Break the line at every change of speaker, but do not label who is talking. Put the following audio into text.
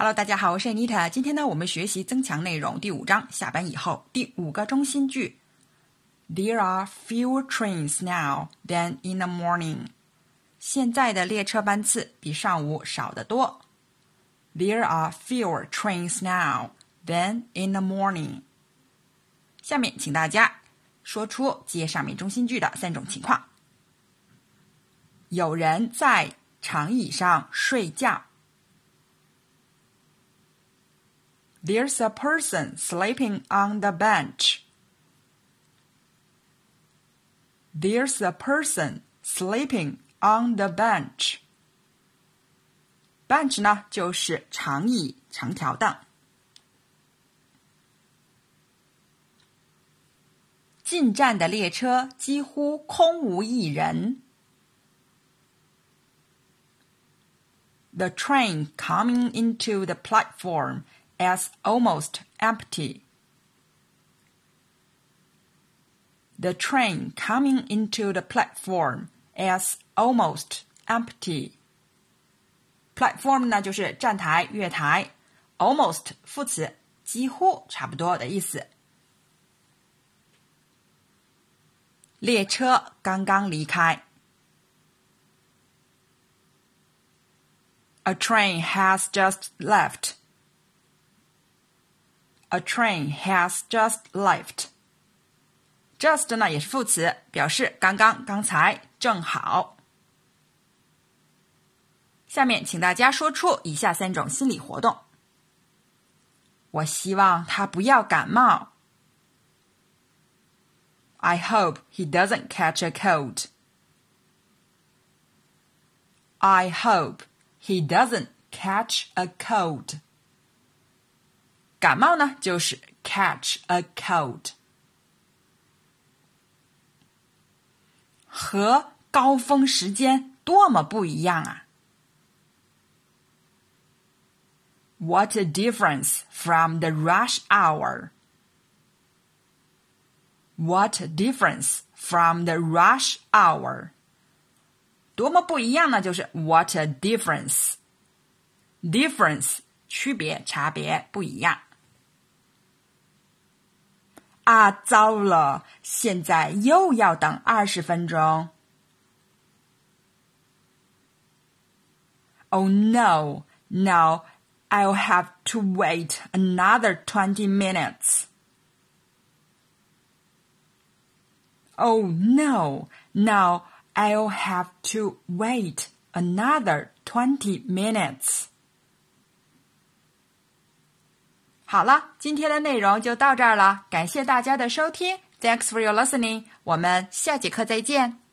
Hello，大家好，我是 Anita。今天呢，我们学习增强内容第五章。下班以后第五个中心句：There are fewer trains now than in the morning。现在的列车班次比上午少得多。There are fewer trains now than in the morning。下面请大家说出接上面中心句的三种情况：有人在长椅上睡觉。There's a person sleeping on the bench. There's a person sleeping on the bench. Bench 呢，就是长椅、长条凳。进站的列车几乎空无一人。The train coming into the platform as almost empty. The train coming into the platform as almost empty. Platform 呢就是站台、月台，almost 副词，几乎、差不多的意思。列车刚刚离开。A train has just left. A train has just left. Just 呢也是副词，表示刚刚、刚才、正好。下面请大家说出以下三种心理活动。我希望他不要感冒。I hope he doesn't catch a cold. I hope he doesn't catch a cold. 感冒呢，就是 catch a cold，和高峰时间多么不一样啊！What a difference from the rush hour! What a difference from the rush hour! 多么不一样呢？就是 What a difference! Difference 区别、差别、不一样。 啊，糟了！现在又要等二十分钟。Oh no! Now I'll have to wait another twenty minutes. Oh no! Now I'll have to wait another twenty minutes. 好了，今天的内容就到这儿了，感谢大家的收听，Thanks for your listening，我们下节课再见。